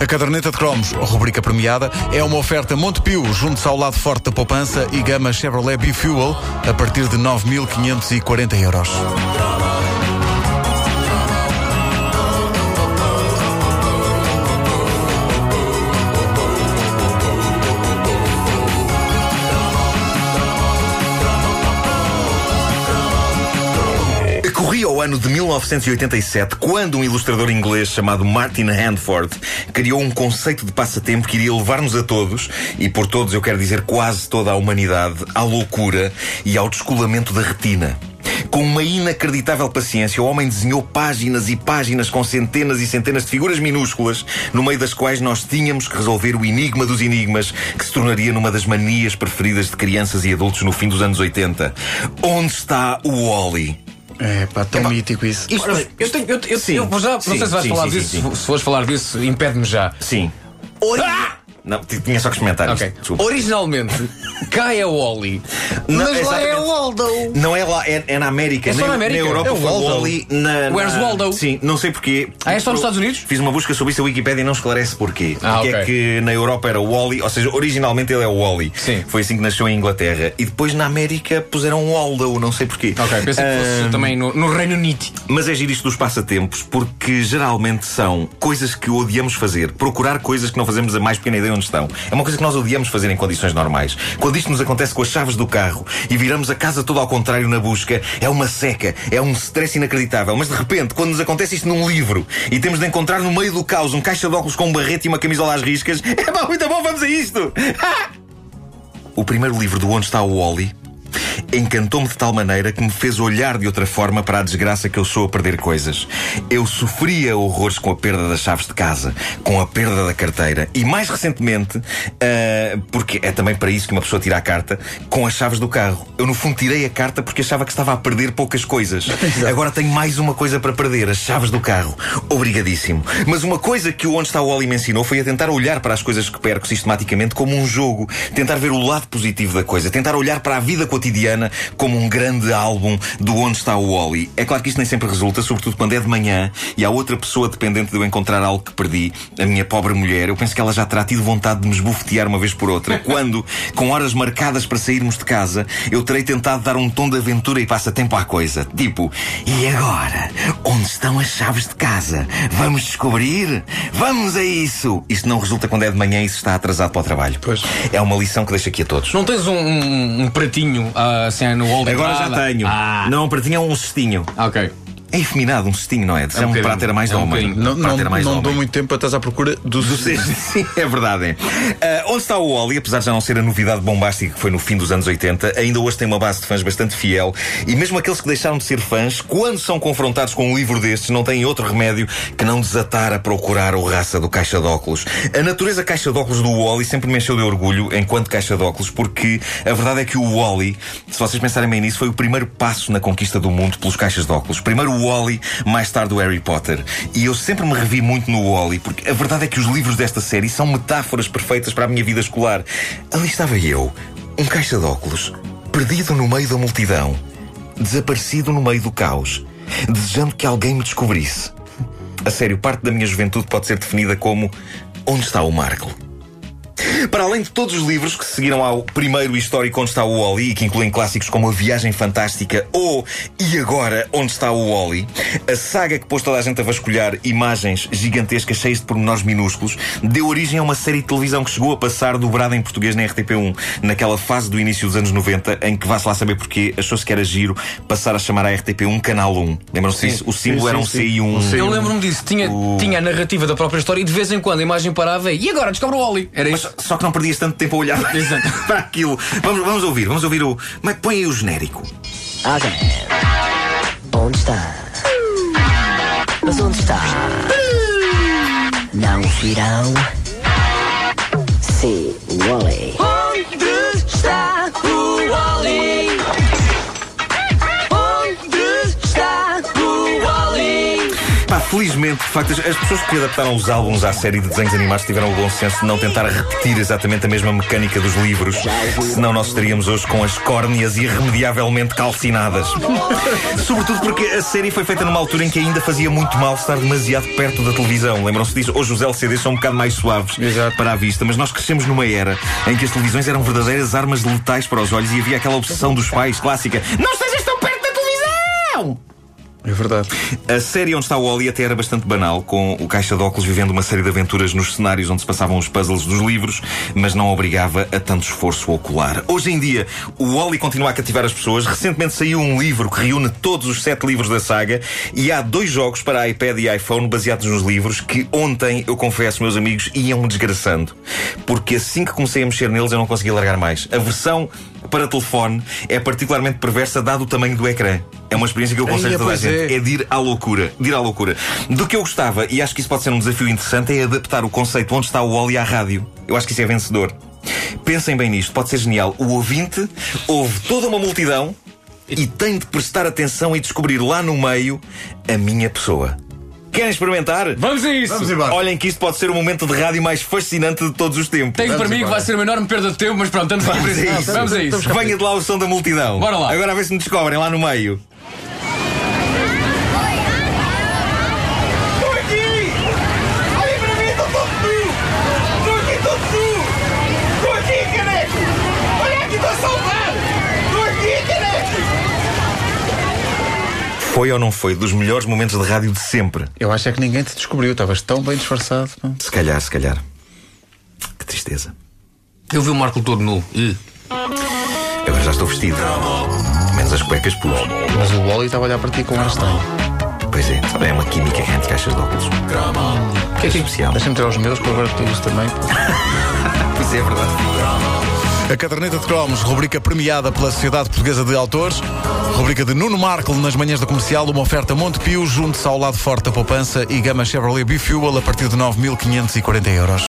A caderneta de cromos, rubrica premiada, é uma oferta Montepio, junto ao lado forte da poupança e gama Chevrolet B-Fuel a partir de 9.540 euros. Corria o ano de 1987 quando um ilustrador inglês chamado Martin Handford criou um conceito de passatempo que iria levar-nos a todos, e por todos eu quero dizer quase toda a humanidade, à loucura e ao descolamento da retina. Com uma inacreditável paciência, o homem desenhou páginas e páginas com centenas e centenas de figuras minúsculas, no meio das quais nós tínhamos que resolver o enigma dos enigmas, que se tornaria numa das manias preferidas de crianças e adultos no fim dos anos 80. Onde está o Wally? É pá, tão mítico isso. Isto, eu tenho, eu, eu, Sim, eu já, sim, não sei se vais sim, falar disso. Se fores falar disso, impede-me já. Sim. Ah! Não, tinha só que experimentar Ok. isto. Desculpa. Originalmente, cá é o Wally. Não, Mas lá é o Waldo. Não é lá, é, é na América. É só na América? Europa É o foi Waldo. Wally. Na, na- Where's Waldo? Sim, não sei porquê. Ah, é só nos Estados Unidos? Fiz uma busca sobre isso, a Wikipedia não esclarece porquê. Ah, Porque é ok. que na Europa era o Wally, ou seja, originalmente ele é o Wally. Sim. Foi assim que nasceu em Inglaterra. E depois na América puseram Waldo, não sei porquê. Ok, pensei que fosse também no, no Reino Unido. Mas é giro isto dos passatempos porque geralmente são coisas que odiamos fazer. Procurar coisas que não fazemos a mais pequena ideia onde estão. É uma coisa que nós odiamos fazer em condições normais. Quando isto nos acontece com as chaves do carro e viramos a casa toda ao contrário na busca, é uma seca, é um stress inacreditável. Mas de repente, quando nos acontece isto num livro e temos de encontrar no meio do caos um caixa de óculos com um barrete e uma camisola às riscas, é pá, muito bom, vamos a isto! O primeiro livro do Onde Está o Wally encantou-me de tal maneira que me fez olhar de outra forma para a desgraça que eu sou a perder coisas. Eu sofria horrores com a perda das chaves de casa, com a perda da carteira e, mais recentemente, ah, porque é também para isso que uma pessoa tira a carta, com as chaves do carro. Eu, no fundo, tirei a carta porque achava que estava a perder poucas coisas. Agora tenho mais uma coisa para perder: as chaves do carro. Obrigadíssimo. Mas uma coisa que o Onde Está o Wally me ensinou foi a tentar olhar para as coisas que perco sistematicamente como um jogo, tentar ver o lado positivo da coisa, tentar olhar para a vida cotidiana como um grande álbum do Onde Está o Wally. É claro que isto nem sempre resulta, sobretudo quando é de manhã e há outra pessoa dependente de eu encontrar algo que perdi, a minha pobre mulher. Eu penso que ela já terá tido vontade de me esbofetear uma vez por outra, quando, com horas marcadas para sairmos de casa, eu terei tentado dar um tom de aventura e passatempo à coisa. Tipo, e agora? Onde estão as chaves de casa? Vamos descobrir? Vamos a isso! Isto não resulta quando é de manhã e se está atrasado para o trabalho. Pois. É uma lição que deixo aqui a todos. Não tens um, um- um pratinho ah, assim no de Agora já tenho. Ah, Não, para ti é um cestinho. ok. É efeminado, um cestinho, não é? De É um um prato era mais É um homem. Não, Um não, era mais não homem. dou muito tempo para estás à procura do Do sim, é verdade. Ah, onde está o Wally, apesar de já não ser a novidade bombástica que foi no fim dos anos 80, ainda hoje tem uma base de fãs bastante fiel e mesmo aqueles que deixaram de ser fãs, quando são confrontados com um livro destes, não têm outro remédio que não desatar a procurar o raça do caixa de óculos. A natureza caixa de óculos do Wally sempre me encheu de orgulho enquanto caixa de óculos, porque a verdade é que o Wally, se vocês pensarem bem nisso, foi o primeiro passo na conquista do mundo pelos caixas de óculos. Primeiro Wally, mais tarde o Harry Potter. E eu sempre me revi muito no Wally, porque a verdade é que os livros desta série são metáforas perfeitas para a minha vida escolar. Ali estava eu, um caixa de óculos, perdido no meio da multidão, desaparecido no meio do caos, desejando que alguém me descobrisse. A sério, parte da minha juventude pode ser definida como Onde está o Marco? Para além de todos os livros que seguiram ao primeiro histórico Onde está o Wally e que incluem clássicos como A Viagem Fantástica ou E Agora Onde está o Wally, a saga que pôs toda a gente a vasculhar imagens gigantescas cheias de pormenores minúsculos deu origem a uma série de televisão que chegou a passar dobrada em português na RTP1, naquela fase do início dos anos 90 em que, vá-se lá saber porquê, achou-se que era giro passar a chamar a RTP1 Canal 1. Lembram-se disso? O símbolo sim, era um sim. C e um... Um C. Eu lembro-me disso, tinha, O- tinha a narrativa da própria história e de vez em quando a imagem parava e, e agora descobre o Wally. Era Mas isso. Só que não perdias tanto tempo a olhar para aquilo. Vamos, vamos ouvir, vamos ouvir o. Mas põe aí o genérico. Ok. Onde está? Mas onde está? Não virão? Sim, Wally. Felizmente, de facto, as as pessoas que adaptaram os álbuns à série de desenhos animados tiveram o bom senso de não tentar repetir exatamente a mesma mecânica dos livros, senão nós estaríamos hoje com as córneas irremediavelmente calcinadas. Sobretudo porque a série foi feita numa altura em que ainda fazia muito mal estar demasiado perto da televisão. Lembram-se disso? Hoje os LCDs são um bocado mais suaves Exato. para a vista, mas nós crescemos numa era em que as televisões eram verdadeiras armas letais para os olhos e havia aquela obsessão dos pais clássica: Não estejas tão perto da televisão! É verdade. A série onde está o Wally até era bastante banal, com o caixa de óculos vivendo uma série de aventuras nos cenários onde se passavam os puzzles dos livros, mas não obrigava a tanto esforço ocular. Hoje em dia, o Wally continua a cativar as pessoas. Recentemente saiu um livro que reúne todos os sete livros da saga e há dois jogos para iPad e iPhone baseados nos livros que ontem, eu confesso, meus amigos, iam-me desgraçando. Porque assim que comecei a mexer neles, eu não conseguia largar mais. A versão para telefone é particularmente perversa, dado o tamanho do ecrã. É uma experiência que eu aconselho a toda a gente. é. É de ir à loucura. De ir à loucura. Do que eu gostava, e acho que isso pode ser um desafio interessante, é adaptar o conceito onde está o Wally à rádio. Eu acho que isso é vencedor. Pensem bem nisto, pode ser genial. O ouvinte ouve toda uma multidão e tem de prestar atenção e descobrir lá no meio a minha pessoa. Querem experimentar? Vamos a isso! Vamos embora. Olhem que isto pode ser o momento de rádio mais fascinante de todos os tempos. Tenho para mim que vai ser uma enorme perda de tempo, mas pronto, estamos aqui para Vamos a isso. isso. Vamos a isso. Venha de lá o som da multidão. Bora lá. Agora a ver se me descobrem lá no meio. Estou aqui! Olhem para mim, estou todo nu! Estou aqui todo nu! Estou aqui, caneco! Olha aqui, estou a salvar! Estou aqui, caneco! Foi ou não foi dos melhores momentos de rádio de sempre? Eu acho é que ninguém te descobriu. Estavas tão bem disfarçado. pá. Se calhar, se calhar. Que tristeza. Eu vi o Marco todo nu. Ih. Agora já estou vestido. Menos as cuecas pus. Mas o Wally estava a olhar para ti com um ar estranho. Pois é, sabe, é uma química entre caixas de óculos. O que é que é especial? Deixa-me ter os meus, que eu agora te uso também. Isso é verdade. A caderneta de cromos, rubrica premiada pela Sociedade Portuguesa de Autores. Rubrica de Nuno Marco nas manhãs da comercial. Uma oferta Montepio, junto ao lado forte da poupança e gama Chevrolet Bifuel a partir de 9.540 euros.